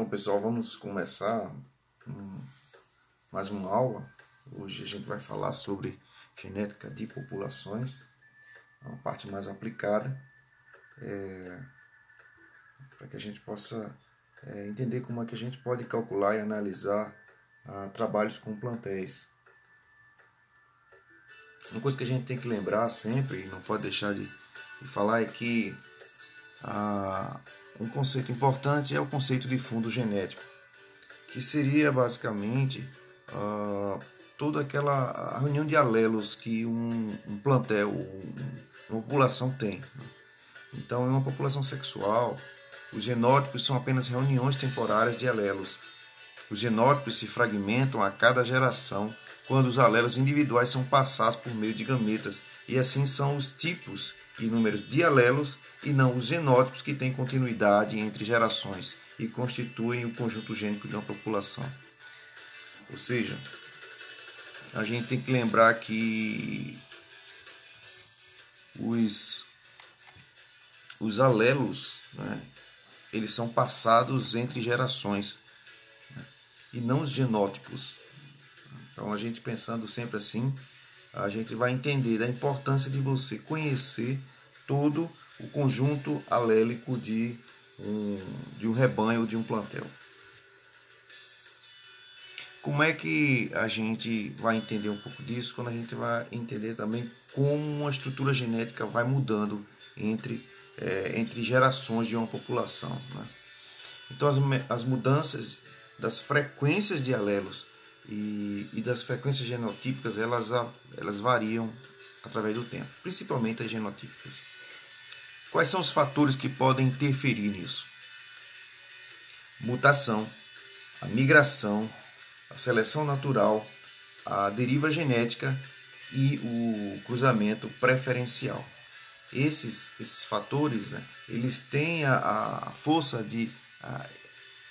Então, pessoal, vamos começar mais uma aula. Hoje a gente vai falar sobre genética de populações, uma parte mais aplicada, é, para que a gente possa é, entender como é que a gente pode calcular e analisar ah, trabalhos com plantéis. Uma coisa que a gente tem que lembrar sempre, e não pode deixar de, de falar, é que ah, um conceito importante é o conceito de fundo genético, que seria basicamente uh, toda aquela reunião de alelos que um, um plantel, uma população tem. Então, em uma população sexual, os genótipos são apenas reuniões temporárias de alelos. Os genótipos se fragmentam a cada geração quando os alelos individuais são passados por meio de gametas, e assim são os tipos e números de alelos e não os genótipos que têm continuidade entre gerações e constituem o conjunto gênico de uma população. Ou seja, a gente tem que lembrar que os, os alelos, né, eles são passados entre gerações né, e não os genótipos. Então a gente pensando sempre assim, a gente vai entender da importância de você conhecer todo o conjunto alélico de um, de um rebanho, de um plantel. Como é que a gente vai entender um pouco disso quando a gente vai entender também como a estrutura genética vai mudando entre, é, entre gerações de uma população? Né? Então, as, as mudanças das frequências de alelos e, e das frequências genotípicas elas, elas variam através do tempo, principalmente as genotípicas. Quais são os fatores que podem interferir nisso? Mutação, a migração, a seleção natural, a deriva genética e o cruzamento preferencial. Esses, esses fatores, né, eles têm a, a força de a,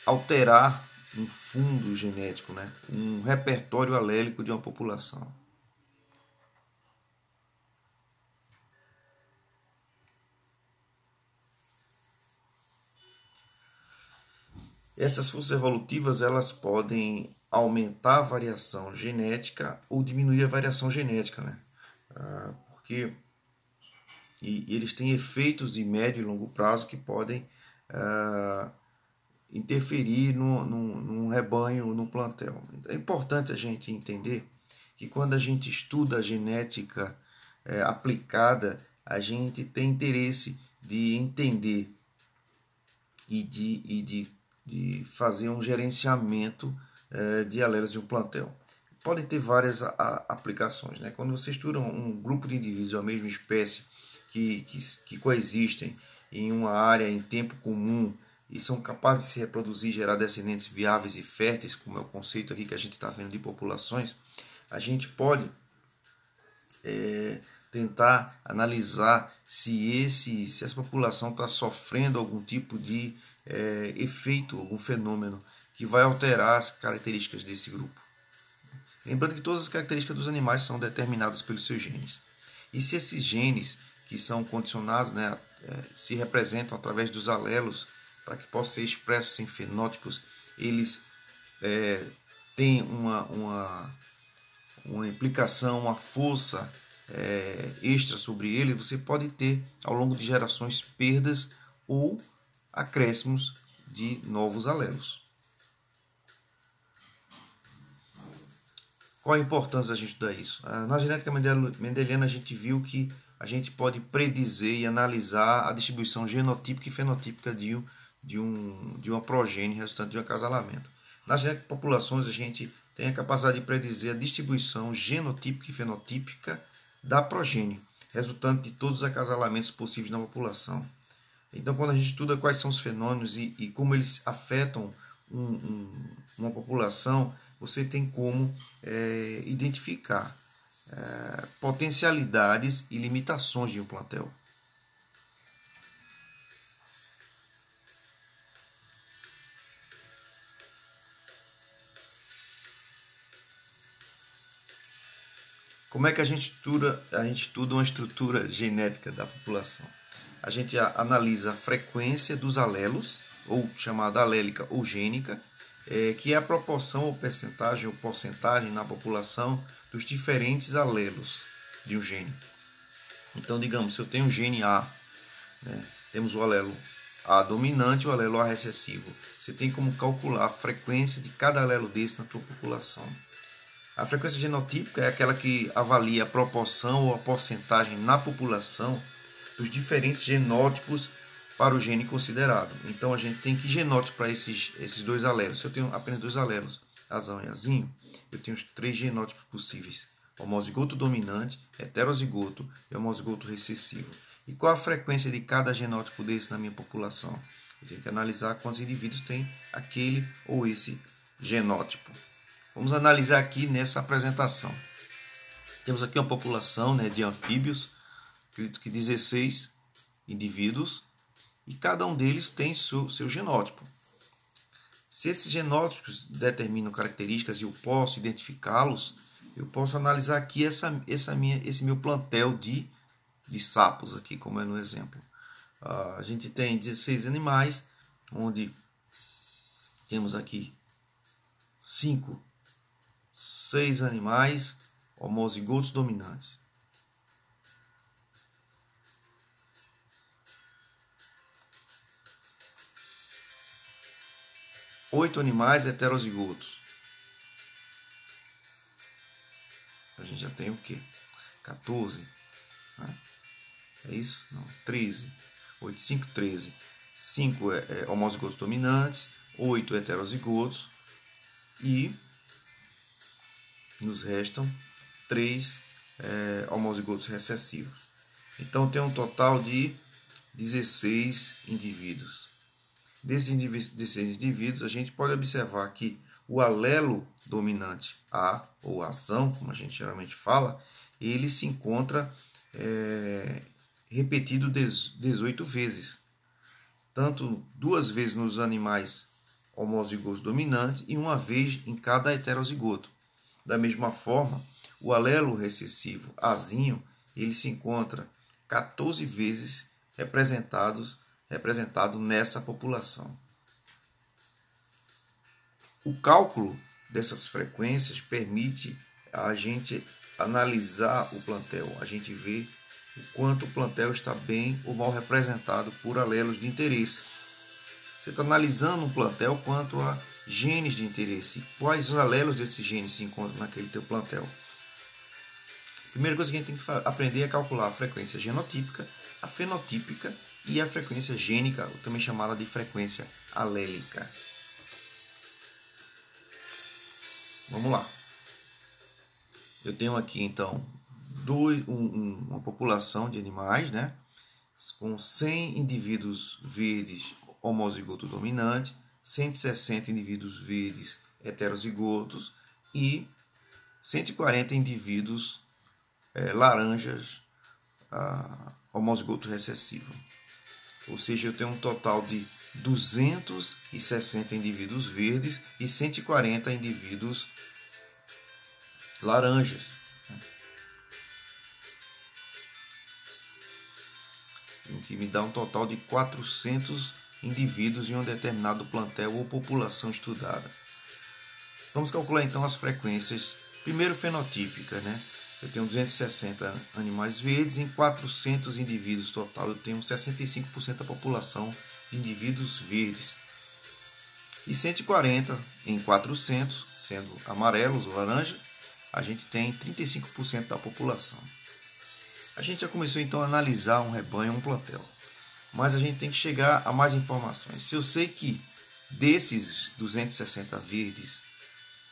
alterar um fundo genético, né, um repertório alélico de uma população. Essas forças evolutivas elas podem aumentar a variação genética ou diminuir a variação genética, né? Ah, porque e, eles têm efeitos de médio e longo prazo que podem ah, interferir no, no, num rebanho, num plantel. É importante a gente entender que quando a gente estuda a genética é, aplicada, a gente tem interesse de entender e de, e de de fazer um gerenciamento é, de alelos de um plantel. Podem ter várias a, a, aplicações. Né? Quando você estuda um, grupo de indivíduos da mesma espécie que, que, que coexistem em uma área em tempo comum e são capazes de se reproduzir, gerar descendentes viáveis e férteis, como é o conceito aqui que a gente está vendo de populações, a gente pode é, tentar analisar se esse se essa população está sofrendo algum tipo de é, efeito, algum fenômeno que vai alterar as características desse grupo. Lembrando que todas as características dos animais são determinadas pelos seus genes. E se esses genes que são condicionados, né, é, se representam através dos alelos, para que possam ser expressos em fenótipos, eles é, têm uma, uma, uma implicação, uma força é, extra sobre ele, você pode ter ao longo de gerações perdas ou acréscimos de novos alelos. Qual a importância da gente estudar isso? Ah, na genética mendeliana a gente viu que a gente pode predizer e analisar a distribuição genotípica e fenotípica de, um, de, um, de uma progênie resultante de um acasalamento. Na genética de populações a gente tem a capacidade de predizer a distribuição genotípica e fenotípica da progênie, resultante de todos os acasalamentos possíveis na população. Então, quando a gente estuda quais são os fenômenos e, e como eles afetam um, um, uma população, você tem como é, identificar é, potencialidades e limitações de um plantel. Como é que a gente estuda, a gente estuda uma estrutura genética da população? A gente analisa a frequência dos alelos, ou chamada alélica ou gênica, é, que é a proporção ou percentagem ou porcentagem na população dos diferentes alelos de um gene. Então, digamos, se eu tenho um gene A, né, temos o alelo A dominante e o alelo A recessivo. Você tem como calcular a frequência de cada alelo desse na tua população. A frequência genotípica é aquela que avalia a proporção ou a porcentagem na população dos diferentes genótipos para o gene considerado. Então a gente tem que genótipo para esses, esses dois alelos. Se eu tenho apenas dois alelos, azão e azinho, eu tenho os três genótipos possíveis: homozigoto dominante, heterozigoto e homozigoto recessivo. E qual a frequência de cada genótipo desse na minha população? Eu tenho que analisar quantos indivíduos tem aquele ou esse genótipo. Vamos analisar aqui nessa apresentação. Temos aqui uma população né, de anfíbios, acredito que 16 indivíduos, e cada um deles tem seu, seu genótipo. Se esses genótipos determinam características e eu posso identificá-los, eu posso analisar aqui essa, essa minha, esse meu plantel de, de sapos, aqui, como é no exemplo. Uh, a gente tem 16 animais, onde temos aqui 5 seis animais homozigotos dominantes. Oito animais heterozigotos. A gente já tem o quê? 14. Né? É isso? Não, 13. 8, 5, 13. 5 é, é homozigotos dominantes, 8 heterozigotos e nos restam três é, homozigotos recessivos. Então tem um total de 16 indivíduos. Desses 16 indivíduos, a gente pode observar que o alelo dominante A, ou ação, como a gente geralmente fala, ele se encontra é, repetido 18 vezes. Tanto duas vezes nos animais homozigotos dominantes e uma vez em cada heterozigoto. Da mesma forma, o alelo recessivo azinho, ele se encontra 14 vezes representados, representado nessa população. O cálculo dessas frequências permite a gente analisar o plantel, a gente vê o quanto o plantel está bem ou mal representado por alelos de interesse. Você está analisando um plantel quanto a genes de interesse. Quais os alelos desses genes se encontram naquele teu plantel? Primeira coisa que a gente tem que aprender é calcular a frequência genotípica, a fenotípica e a frequência gênica, também chamada de frequência alélica. Vamos lá. Eu tenho aqui então dois, um, uma população de animais, né, com 100 indivíduos verdes homozigoto dominante, 160 indivíduos verdes heterozigotos e 140 indivíduos é, laranjas ah, homozigoto recessivo. Ou seja, eu tenho um total de 260 indivíduos verdes e 140 indivíduos laranjas. O que me dá um total de 400 indivíduos em um determinado plantel ou população estudada. Vamos calcular então as frequências, primeiro fenotípica, né? Eu tenho 260 animais verdes, em 400 indivíduos total eu tenho 65% da população de indivíduos verdes. E 140 em 400, sendo amarelos ou laranja, a gente tem 35% da população. A gente já começou então a analisar um rebanho, um plantel mas a gente tem que chegar a mais informações. Se eu sei que desses 260 verdes,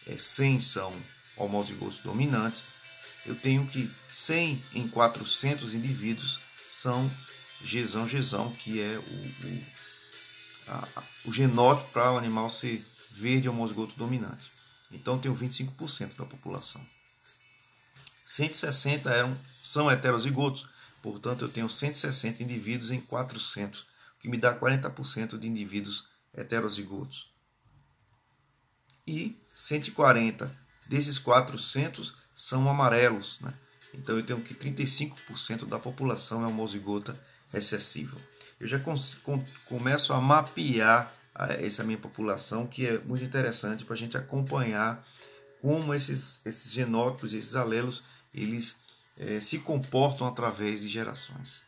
é, 100 são homozigotos dominantes, eu tenho que 100 em 400 indivíduos são gesão-gesão, que é o, o, a, o genótipo para o animal ser verde homozigoto dominante. Então tenho 25% da população. 160 eram, são heterozigotos, Portanto, eu tenho 160 indivíduos em 400, o que me dá 40% de indivíduos heterozigotos. E 140 desses 400 são amarelos. Né? Então, eu tenho que 35% da população é homozigota recessiva. Eu já começo a mapear essa minha população, que é muito interessante para a gente acompanhar como esses, esses genótipos, esses alelos, eles é, se comportam através de gerações.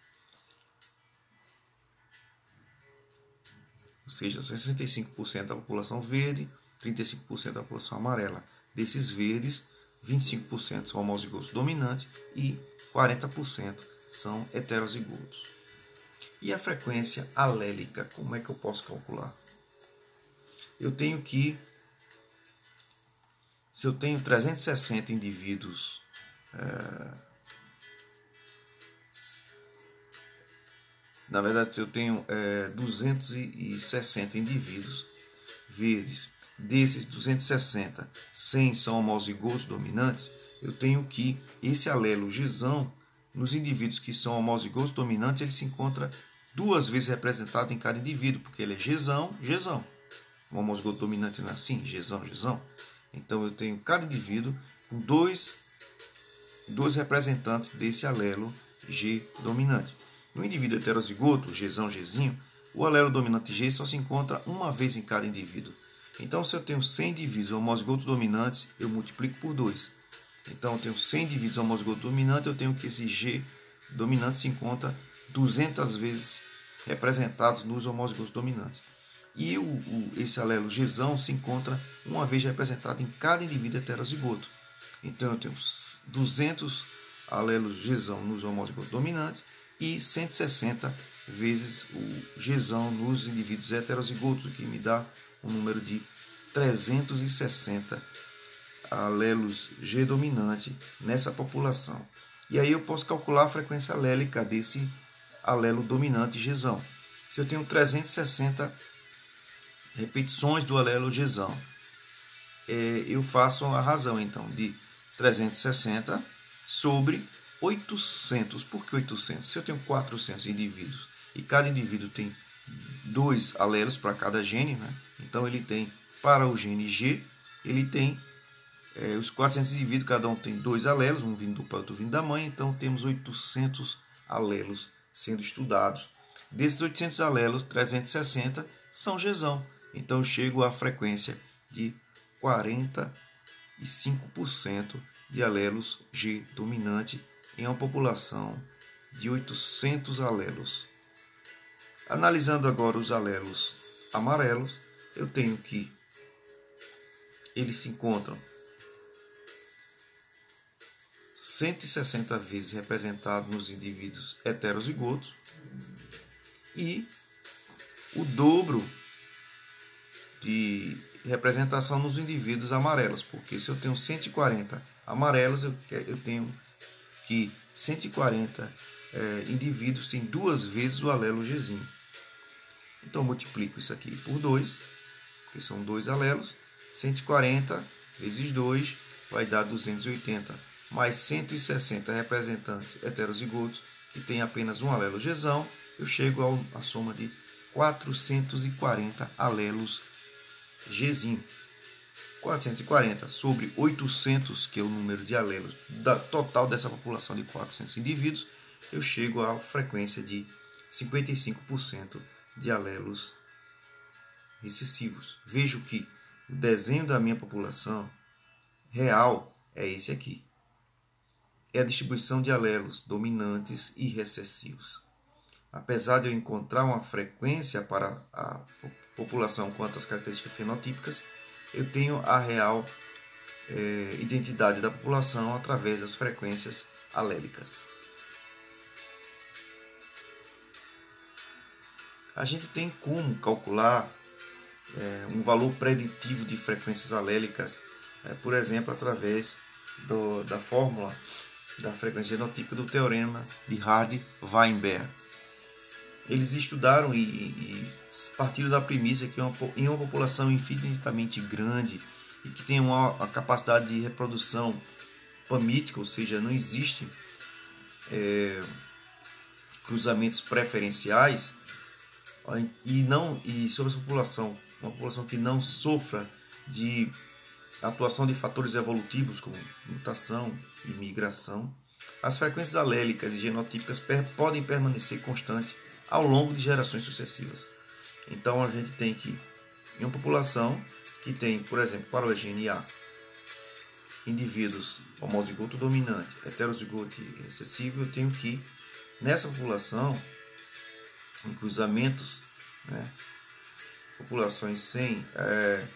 Ou seja, 65% da população verde, 35% da população amarela. Desses verdes, 25% são homozigotos dominantes e 40% são heterozigotos. E a frequência alélica, como é que eu posso calcular? Eu tenho que, se eu tenho 360 indivíduos é, na verdade, se eu tenho é, 260 indivíduos verdes, desses 260, 100 são homozigotos dominantes, eu tenho que esse alelo gisão, nos indivíduos que são homozigotos dominantes, ele se encontra duas vezes representado em cada indivíduo, porque ele é gesão, gesão. O homozigoto dominante não é assim, gesão, gesão. Então eu tenho cada indivíduo com dois, dois representantes desse alelo G dominante. No indivíduo heterozigoto, Gzão, Gzinho, o alelo dominante G só se encontra uma vez em cada indivíduo. Então, se eu tenho 100 indivíduos homozigotos dominantes, eu multiplico por 2. Então, eu tenho 100 indivíduos homozigotos dominantes, eu tenho que esse G dominante se encontra 200 vezes representados nos homozigotos dominantes. E o, o, esse alelo Gzão se encontra uma vez representado em cada indivíduo heterozigoto. Então, eu tenho 200 alelos Gzão nos homozigotos dominantes e 160 vezes o Gzão nos indivíduos heterozigotos, o que me dá um número de 360 alelos G dominante nessa população. E aí eu posso calcular a frequência alélica desse alelo dominante Gzão. Se eu tenho 360 repetições do alelo Gzão, é, eu faço a razão então de 360 sobre 800. Por que 800? Se eu tenho 400 indivíduos e cada indivíduo tem dois alelos para cada gene, né? então ele tem para o gene G, ele tem é, os 400 indivíduos, cada um tem dois alelos, um vindo do pai, outro vindo da mãe, então temos 800 alelos sendo estudados. Desses 800 alelos, 360 são Gzão. Então chego à frequência de 45% de alelos G dominante em uma população de 800 alelos. Analisando agora os alelos amarelos, eu tenho que eles se encontram 160 vezes representados nos indivíduos heterozigotos e o dobro de representação nos indivíduos amarelos, porque se eu tenho 140 amarelos, eu, tenho que 140 é, indivíduos têm duas vezes o alelo Gzinho. Então, multiplico isso aqui por 2, que são dois alelos. 140 vezes 2 vai dar 280, mais 160 representantes heterozigotos que têm apenas um alelo Gzão, eu chego à soma de 440 alelos Gzinho. 440 sobre 800, que é o número de alelos da total dessa população de 400 indivíduos, eu chego à frequência de 55% de alelos recessivos. Vejo que o desenho da minha população real é esse aqui. É a distribuição de alelos dominantes e recessivos. Apesar de eu encontrar uma frequência para a população quanto às características fenotípicas, eu tenho a real é, identidade da população através das frequências alélicas. A gente tem como calcular é, um valor preditivo de frequências alélicas, é, por exemplo, através do, da fórmula da frequência genotípica do teorema de Hardy-Weinberg. Eles estudaram e, e partiram da premissa que uma, em uma população infinitamente grande e que tem uma, uma capacidade de reprodução pamítica, ou seja, não existe é, cruzamentos preferenciais e não e sobre essa população, uma população que não sofra de atuação de fatores evolutivos como mutação e migração, as frequências alélicas e genotípicas per, podem permanecer constantes ao longo de gerações sucessivas. Então a gente tem que Em uma população que tem, por exemplo, para o GNA, indivíduos homozigoto dominante, heterozigoto recessivo, eu tenho que, nessa população, em cruzamentos, né, populações sem é,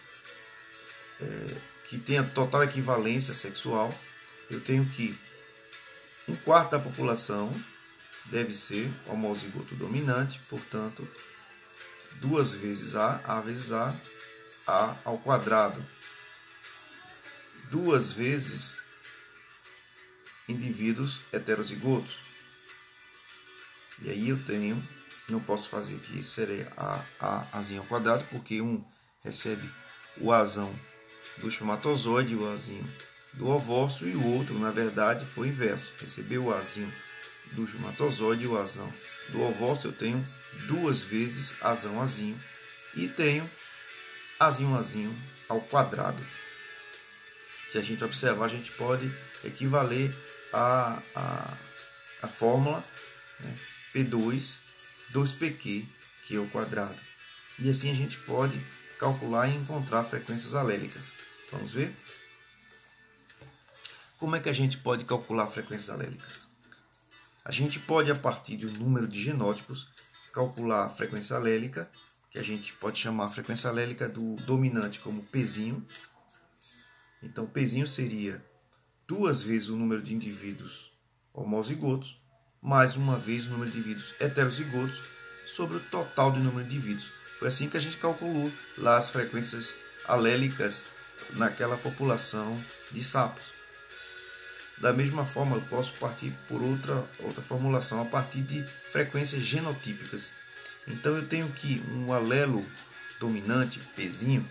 é, que tenha total equivalência sexual, eu tenho que um quarto da população deve ser homozigoto dominante, portanto, duas vezes A, A vezes A, A ao quadrado. Duas vezes indivíduos heterozigotos. E aí eu tenho, não posso fazer aqui, seria A, A, Azinho ao quadrado, porque um recebe o Azão do espermatozoide, o Azinho do ovócito, e o outro, na verdade, foi inverso. Recebeu o Azinho do espermatozoide e o Azão do ovócito, eu tenho duas vezes Azão, Azinho, e tenho Azinho, Azinho ao quadrado. Se a gente observar, a gente pode equivaler a, a, a fórmula né, P2 2PQ, que é o quadrado. E assim a gente pode calcular e encontrar frequências alélicas. Vamos ver? Como é que a gente pode calcular frequências alélicas? A gente pode, a partir do número de genótipos, calcular a frequência alélica, que a gente pode chamar a frequência alélica do dominante como Pzinho. Então, Pzinho seria duas vezes o número de indivíduos homozigotos, mais uma vez o número de indivíduos heterozigotos, sobre o total do número de indivíduos. Foi assim que a gente calculou lá as frequências alélicas naquela população de sapos. Da mesma forma, eu posso partir por outra, outra formulação, a partir de frequências genotípicas. Então eu tenho que um alelo dominante, Pzinho,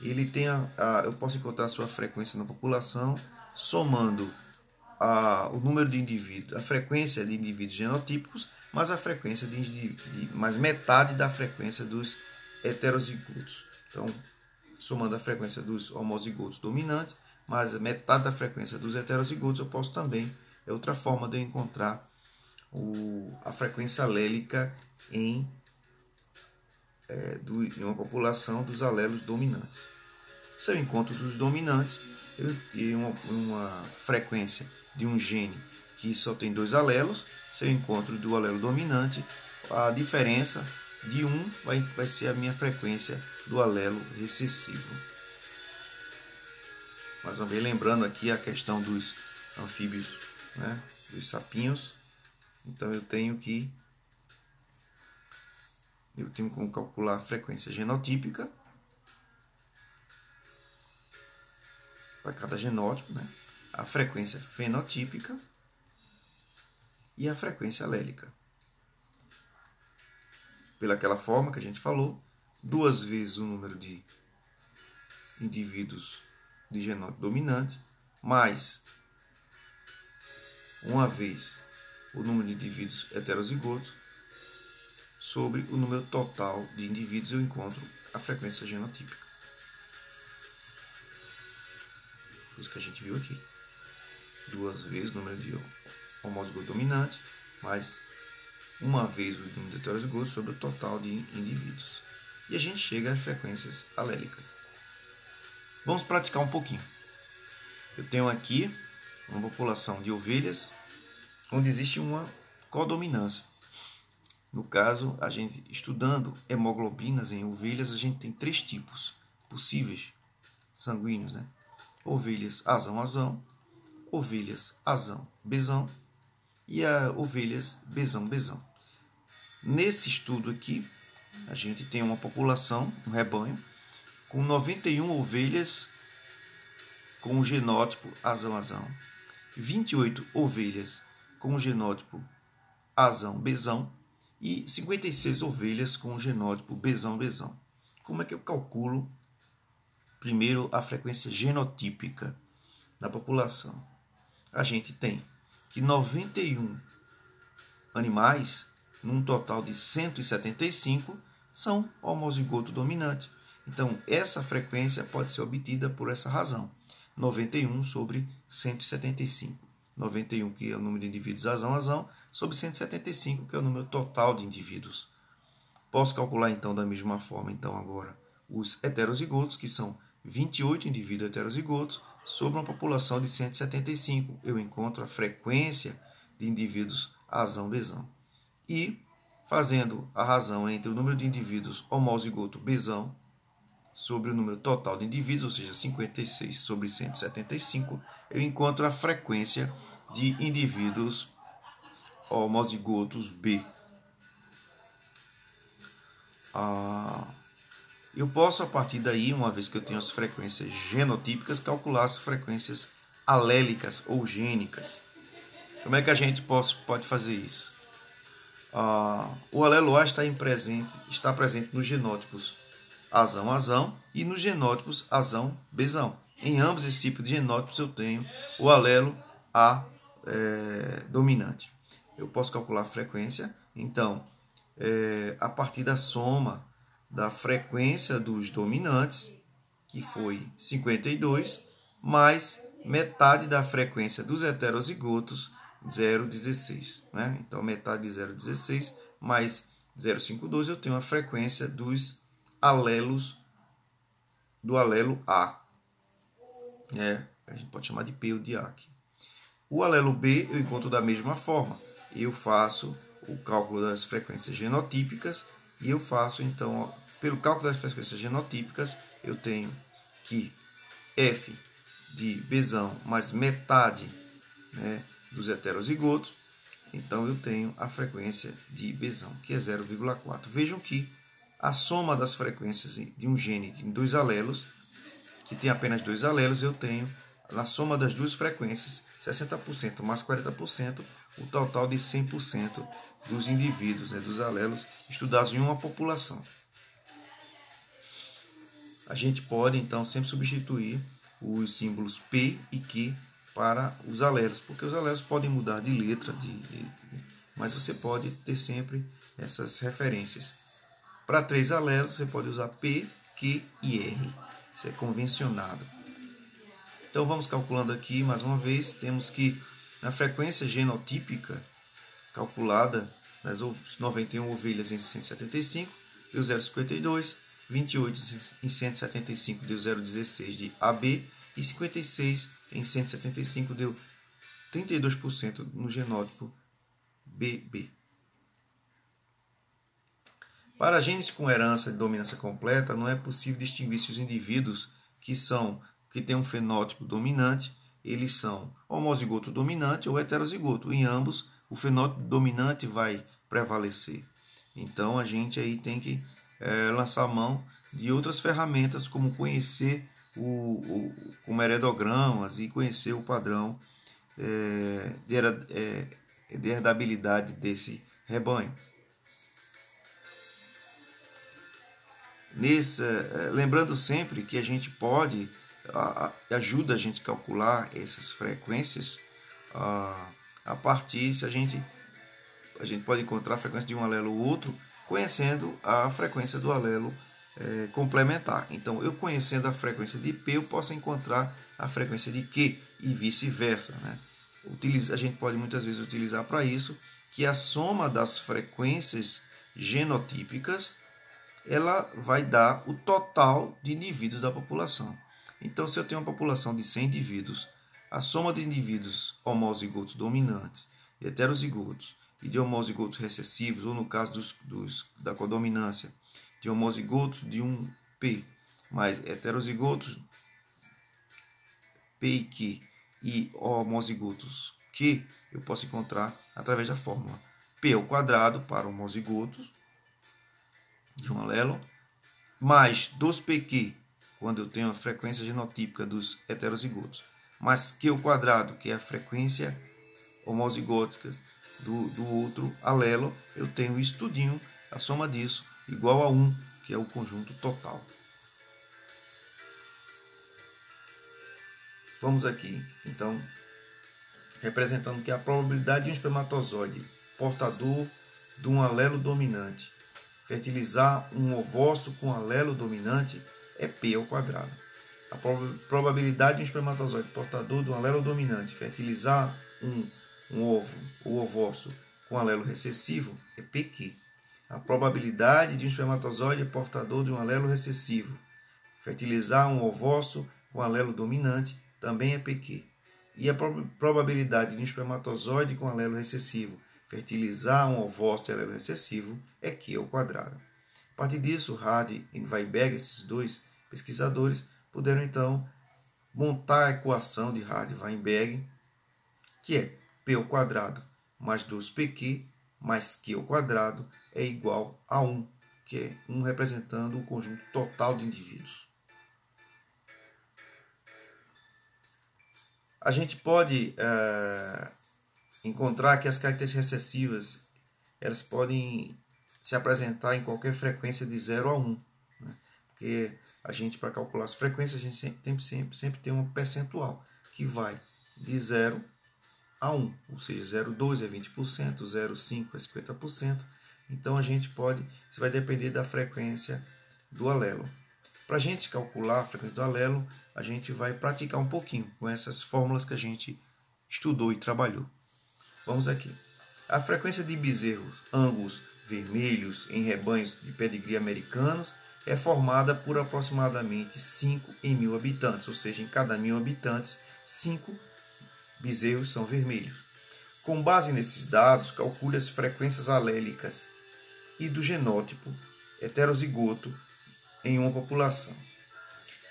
ele tem a, a, eu posso encontrar sua frequência na população somando a, o número de indivíduos, a frequência de indivíduos genotípicos, mais a frequência de, de mais metade da frequência dos heterozigotos. Então, somando a frequência dos homozigotos dominantes mas metade da frequência dos heterozigotos eu posso também. É outra forma de eu encontrar o, a frequência alélica em, é, do, em uma população dos alelos dominantes. Se eu encontro dos dominantes eu, e uma, uma frequência de um gene que só tem dois alelos, se eu encontro do alelo dominante, a diferença de um vai, vai ser a minha frequência do alelo recessivo. Mais uma vez lembrando aqui a questão dos anfíbios, né, dos sapinhos. Então eu tenho que eu tenho como calcular a frequência genotípica para cada genótipo, né? A frequência fenotípica e a frequência alélica. Pelaquela forma que a gente falou, duas vezes o número de indivíduos de genótipo dominante, mais uma vez o número de indivíduos heterozigotos sobre o número total de indivíduos eu encontro a frequência genotípica. Isso que a gente viu aqui. Duas vezes o número de homozigoto dominante, mais uma vez o número de heterozigotos sobre o total de indivíduos. E a gente chega às frequências alélicas. Vamos praticar um pouquinho. Eu tenho aqui uma população de ovelhas onde existe uma codominância. No caso, a gente estudando hemoglobinas em ovelhas, a gente tem três tipos possíveis sanguíneos, né? Ovelhas azão-azão, ovelhas azão-bezão e a ovelhas bezão-bezão. Nesse estudo aqui, a gente tem uma população, um rebanho, com 91 ovelhas com o genótipo azão-azão, 28 ovelhas com o genótipo azão-bezão e 56 ovelhas com o genótipo bezão-bezão. Como é que eu calculo primeiro a frequência genotípica da população? A gente tem que 91 animais, num total de 175, são homozigoto dominante então, essa frequência pode ser obtida por essa razão. 91 sobre 175. 91, que é o número de indivíduos azão azão, sobre 175, que é o número total de indivíduos. Posso calcular, então, da mesma forma, então agora, os heterozigotos, que são 28 indivíduos heterozigotos, sobre uma população de 175. Eu encontro a frequência de indivíduos azão-bezão. E, fazendo a razão entre o número de indivíduos homozigoto bezão sobre o número total de indivíduos, ou seja, 56 sobre 175, eu encontro a frequência de indivíduos homozigotos B. Ah, eu posso, a partir daí, uma vez que eu tenho as frequências genotípicas, calcular as frequências alélicas ou gênicas. Como é que a gente pode fazer isso? Ah, o alelo A está, presente, está presente nos genótipos azão-azão e nos genótipos azão-bezão. Em ambos esses tipos de genótipos eu tenho o alelo A é, dominante. Eu posso calcular a frequência, então, é, a partir da soma da frequência dos dominantes, que foi 52, mais metade da frequência dos heterozigotos, 0,16. Né? Então, metade de 0,16 mais 0,52, eu tenho a frequência dos alelos do alelo A. É, a gente pode chamar de P ou de A aqui. O alelo B eu encontro da mesma forma. Eu faço o cálculo das frequências genotípicas e eu faço, então, pelo cálculo das frequências genotípicas, eu tenho que F de Bzão mais metade né, dos heterozigotos, então eu tenho a frequência de Bzão, que é 0,4. Vejam que a soma das frequências de um gene em dois alelos, que tem apenas dois alelos, eu tenho, na soma das duas frequências, 60% mais 40%, o total de 100% dos indivíduos, né, dos alelos estudados em uma população. A gente pode então sempre substituir os símbolos P e Q para os alelos, porque os alelos podem mudar de letra, de, de, mas você pode ter sempre essas referências. Para três alelos, você pode usar P, Q e R. Isso é convencionado. Então vamos calculando aqui mais uma vez. Temos que na frequência genotípica calculada das 91 ovelhas em 175, deu 0,52, 28 em 175 deu 0,16 de AB e 56 em 175 deu 32% no genótipo BB. Para genes com herança de dominância completa, não é possível distinguir se os indivíduos que são que têm um fenótipo dominante, eles são homozigoto dominante ou heterozigoto. Em ambos, o fenótipo dominante vai prevalecer. Então a gente aí tem que é, lançar mão de outras ferramentas como conhecer o, o como heredogramas e conhecer o padrão é, de, é, de herdabilidade desse rebanho. Nesse, é, lembrando sempre que a gente pode ajuda a gente a calcular essas frequências a partir se a gente a gente pode encontrar a frequência de um alelo ou outro conhecendo a frequência do alelo é, complementar. Então, eu conhecendo a frequência de P, eu posso encontrar a frequência de Q e vice-versa. Né? Utiliza, a gente pode muitas vezes utilizar para isso que a soma das frequências genotípicas ela vai dar o total de indivíduos da população. Então, se eu tenho uma população de 100 indivíduos, a soma de indivíduos homozigotos dominantes, heterozigotos e de homozigotos recessivos, ou no caso dos, dos, da codominância, de homozigotos de um P, mais heterozigotos P e Q e homozigotos Q, eu posso encontrar através da fórmula P ao quadrado para homozigotos de um alelo, mais 2PQ, quando eu tenho a frequência genotípica dos heterozigotos, mais Q ao quadrado, que é a frequência homozigótica do, do outro alelo, eu tenho isso tudinho, a soma disso, igual a 1, que é o conjunto total. Vamos aqui, então, representando que a probabilidade de um espermatozoide portador de um alelo dominante fertilizar um ovócito com alelo dominante é P ao quadrado. A probabilidade de um espermatozoide portador de um alelo dominante fertilizar um um ovo ou ovócito com alelo recessivo é PQ. a probabilidade de um espermatozoide portador de um alelo recessivo fertilizar um ovócito com alelo dominante também é PQ. E a probabilidade de um espermatozoide com alelo recessivo fertilizar um ovócito alelo recessivo é Q ao quadrado. A partir disso, Hardy e Weinberg, esses dois pesquisadores, puderam então montar a equação de Hardy-Weinberg, que é P ao quadrado mais 2PQ mais Q ao quadrado é igual a 1, que é 1 representando o conjunto total de indivíduos. A gente pode é, encontrar que as características recessivas elas podem se apresentar em qualquer frequência de 0 a 1. Né? Porque a gente, para calcular as frequências, a gente sempre, sempre, sempre, sempre tem um percentual que vai de 0 a 1, ou seja, 0,2 é 20%, 0,5 é 50%. Então a gente pode, isso vai depender da frequência do alelo. Para a gente calcular a frequência do alelo, a gente vai praticar um pouquinho com essas fórmulas que a gente estudou e trabalhou. Vamos aqui. A frequência de bezerros angus vermelhos em rebanhos de pedigree americanos é formada por aproximadamente 5 em mil habitantes, ou seja, em cada mil habitantes, 5 bezerros são vermelhos. Com base nesses dados, calcule as frequências alélicas e do genótipo heterozigoto em uma população.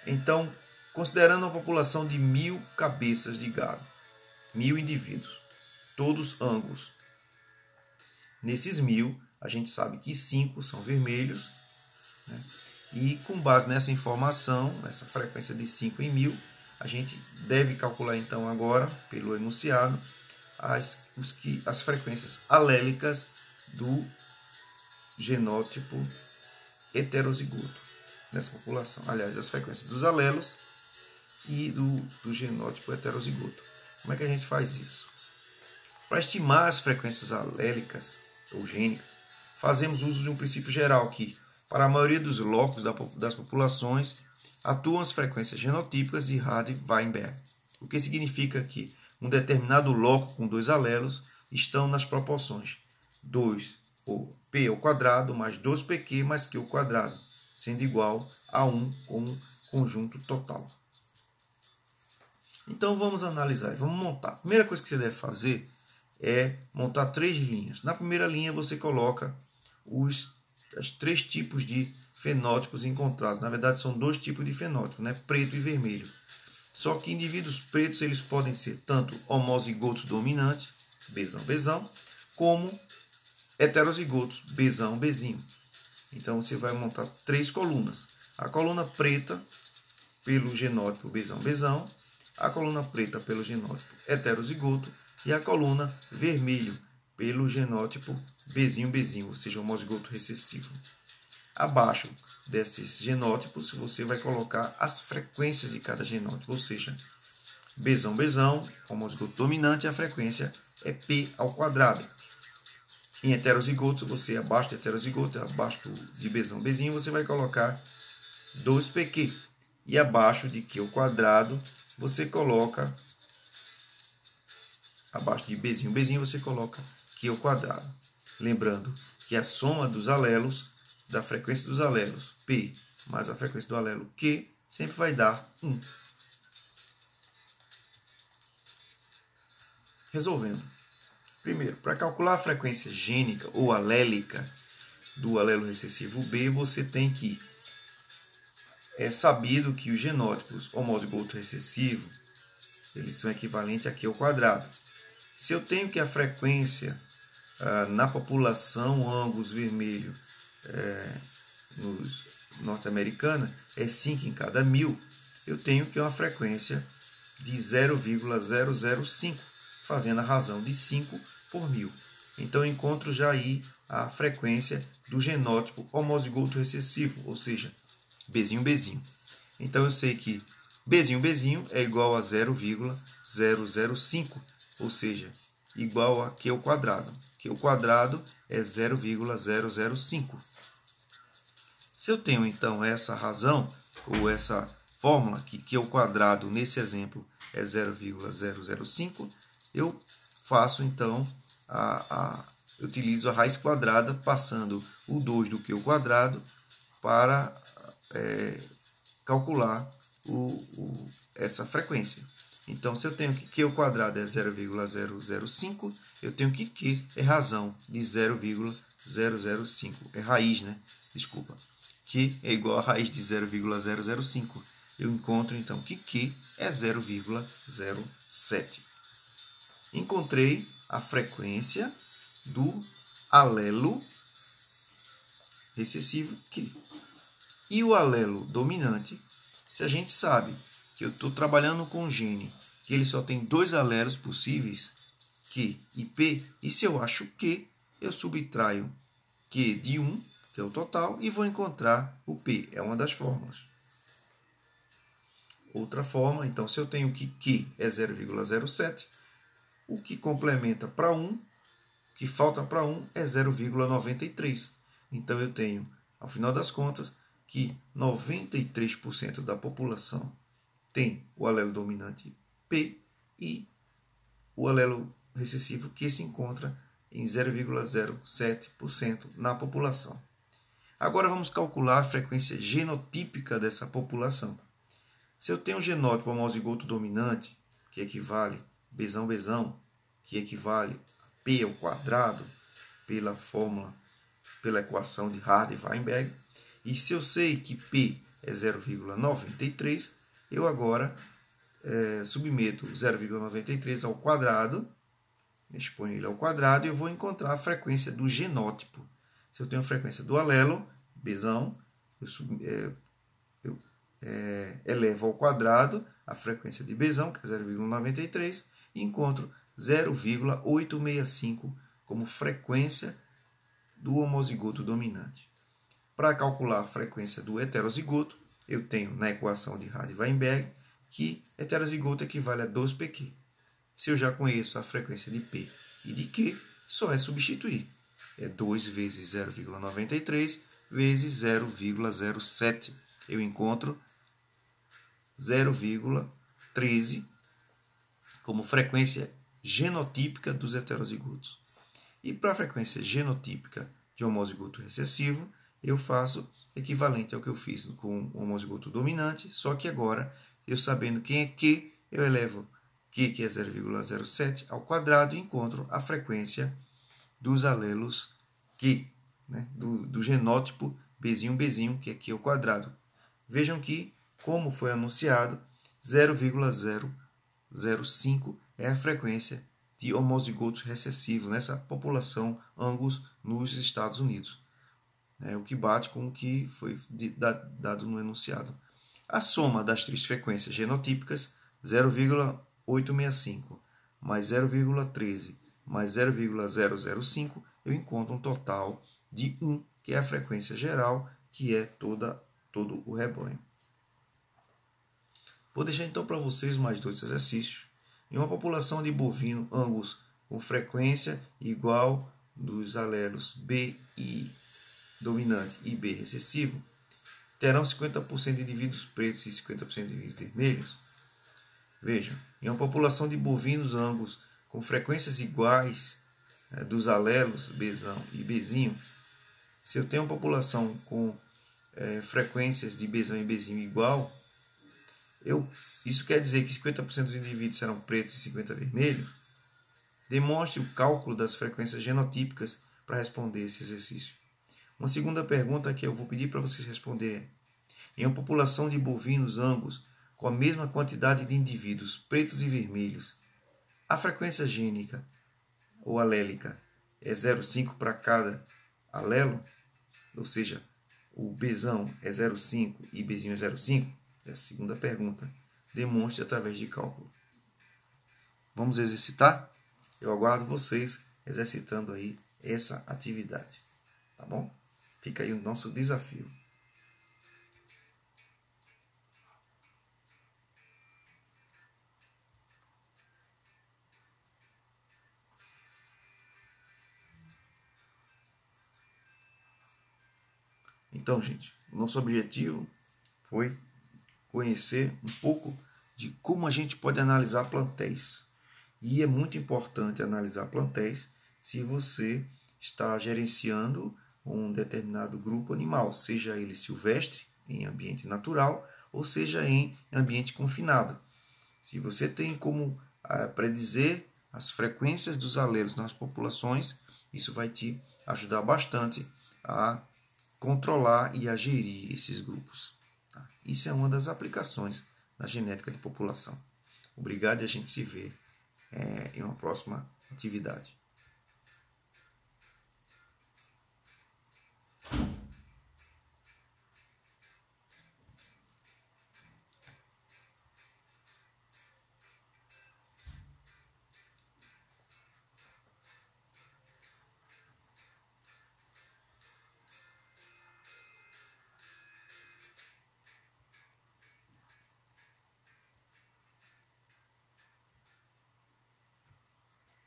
Então, considerando uma população de mil cabeças de gado, mil indivíduos, todos angus. Nesses mil, a gente sabe que cinco são vermelhos, né? E com base nessa informação, nessa frequência de 5 em mil, a gente deve calcular então agora, pelo enunciado, as, os que, as frequências alélicas do genótipo heterozigoto nessa população. Aliás, as frequências dos alelos e do, do genótipo heterozigoto. Como é que a gente faz isso? Para estimar as frequências alélicas ou gênicas, fazemos uso de um princípio geral que, para a maioria dos locos das populações, atuam as frequências genotípicas de Hardy-Weinberg, o que significa que um determinado loco com dois alelos estão nas proporções 2 ou p ao quadrado mais 2pq mais q ao quadrado, sendo igual a 1 como conjunto total. Então vamos analisar, vamos montar. A primeira coisa que você deve fazer é montar três linhas. Na primeira linha você coloca os, os três tipos de fenótipos encontrados. Na verdade são dois tipos de fenótipos, né? preto e vermelho. Só que indivíduos pretos eles podem ser tanto homozigotos dominantes, Bzão, Bzão, como heterozigotos, Bzão, Bzinho. Então você vai montar três colunas. A coluna preta pelo genótipo Bzão Bzão, a coluna preta pelo genótipo heterozigoto e a coluna vermelho pelo genótipo Bzinho Bzinho, ou seja, homozigoto recessivo. Abaixo desses genótipos você vai colocar as frequências de cada genótipo, ou seja, Bzão Bzão, homozigoto dominante, a frequência é P ao quadrado. Em heterozigotos, você abaixo de heterozigoto, abaixo de Bzão Bzinho, você vai colocar 2PQ. E abaixo de Q ao quadrado, você coloca, abaixo de Bzinho Bzinho, você coloca Q ao quadrado. Lembrando que a soma dos alelos, da frequência dos alelos, P, mais a frequência do alelo Q, sempre vai dar 1. Resolvendo. Primeiro, para calcular a frequência gênica ou alélica do alelo recessivo B, você tem que é sabido que os genótipos homozigoto recessivo eles são equivalentes a Q ao quadrado. Se eu tenho que a frequência na população Angus vermelho é, norte-americana é 5 em cada mil, eu tenho que uma frequência de 0,005, fazendo a razão de 5 por mil. Então eu encontro já aí a frequência do genótipo homozigoto recessivo, ou seja, Bzinho Bzinho. Então eu sei que Bzinho Bzinho é igual a 0,005, ou seja, igual a Q ao quadrado. Q ao quadrado é 0,005. Se eu tenho então essa razão, ou essa fórmula, que Q ao quadrado nesse exemplo é 0,005, eu faço então a, a utilizo a raiz quadrada passando o 2 do Q quadrado para é, calcular o, o, essa frequência. Então, se eu tenho que Q quadrado é 0,005, eu tenho que Q é razão de 0,005. É raiz, né? Desculpa. Q é igual a raiz de 0,005. Eu encontro, então, que Q é 0,07. Encontrei a frequência do alelo recessivo Q. E o alelo dominante, se a gente sabe que eu estou trabalhando com um gene que ele só tem dois alelos possíveis, Q e P, e se eu acho Q, eu subtraio Q de 1, que é o total, e vou encontrar o P. É uma das fórmulas. Outra forma, então, se eu tenho que Q é 0,07, o que complementa para 1, o que falta para 1 é 0,93. Então, eu tenho, ao final das contas, que 93% da população tem o alelo dominante P e o alelo recessivo que se encontra em 0,07% na população. Agora vamos calcular a frequência genotípica dessa população. Se eu tenho um genótipo homozigoto dominante, que equivale Bzão, que equivale a P ao quadrado, pela fórmula, pela equação de Hardy-Weinberg, e se eu sei que P é 0,93, eu agora é, submeto 0,93 ao quadrado, exponho ele ao quadrado e eu vou encontrar a frequência do genótipo. Se eu tenho a frequência do alelo, Bzão, eu, sub, é, eu é, elevo ao quadrado a frequência de Bzão, que é 0,93, e encontro 0,865 como frequência do homozigoto dominante. Para calcular a frequência do heterozigoto, eu tenho na equação de Hardy-Weinberg que heterozigoto equivale a 2pq. Se eu já conheço a frequência de P e de Q, só é substituir. É 2 vezes 0,93 vezes 0,07. Eu encontro 0,13 como frequência genotípica dos heterozigotos. E para a frequência genotípica de homozigoto recessivo, eu faço equivalente ao que eu fiz com o homozigoto dominante, só que agora, eu sabendo quem é Q, eu elevo Que é 0,07, ao quadrado e encontro a frequência dos alelos Q, né? do, do genótipo Bzinho Bzinho, que é Q ao quadrado. Vejam que, como foi anunciado, 0,005 é a frequência de homozigotos recessivos nessa população Angus nos Estados Unidos né, o que bate com o que foi dado no enunciado. A soma das três frequências genotípicas, 0,865 mais 0,13 mais 0,005, eu encontro um total de 1, que é a frequência geral, que é toda, todo o rebanho. Vou deixar então para vocês mais dois exercícios. Em uma população de bovino angus com frequência igual dos alelos B e dominante e B recessivo, terão 50% de indivíduos pretos e 50% de indivíduos vermelhos? Vejam, em uma população de bovinos angus com frequências iguais né, dos alelos Bzão e Bzinho, se eu tenho uma população com é, frequências de Bzão e Bzinho igual, eu, isso quer dizer que 50% dos indivíduos serão pretos e 50% vermelhos? Demonstre o cálculo das frequências genotípicas para responder esse exercício. Uma segunda pergunta que eu vou pedir para vocês responderem. Em uma população de bovinos ambos com a mesma quantidade de indivíduos pretos e vermelhos, a frequência gênica ou alélica é 0,5 para cada alelo? Ou seja, o Bzão é 0,5 e Bzinho é 0,5? É a segunda pergunta. Demonstre através de cálculo. Vamos exercitar? Eu aguardo vocês exercitando aí essa atividade. Tá bom? Fica aí o nosso desafio. Então, gente, nosso objetivo foi conhecer um pouco de como a gente pode analisar plantéis. E é muito importante analisar plantéis se você está gerenciando um determinado grupo animal, seja ele silvestre, em ambiente natural, ou seja em ambiente confinado. Se você tem como ah, predizer as frequências dos alelos nas populações, isso vai te ajudar bastante a controlar e a gerir esses grupos. Tá? Isso é uma das aplicações da genética de população. Obrigado e a gente se vê é, em uma próxima atividade.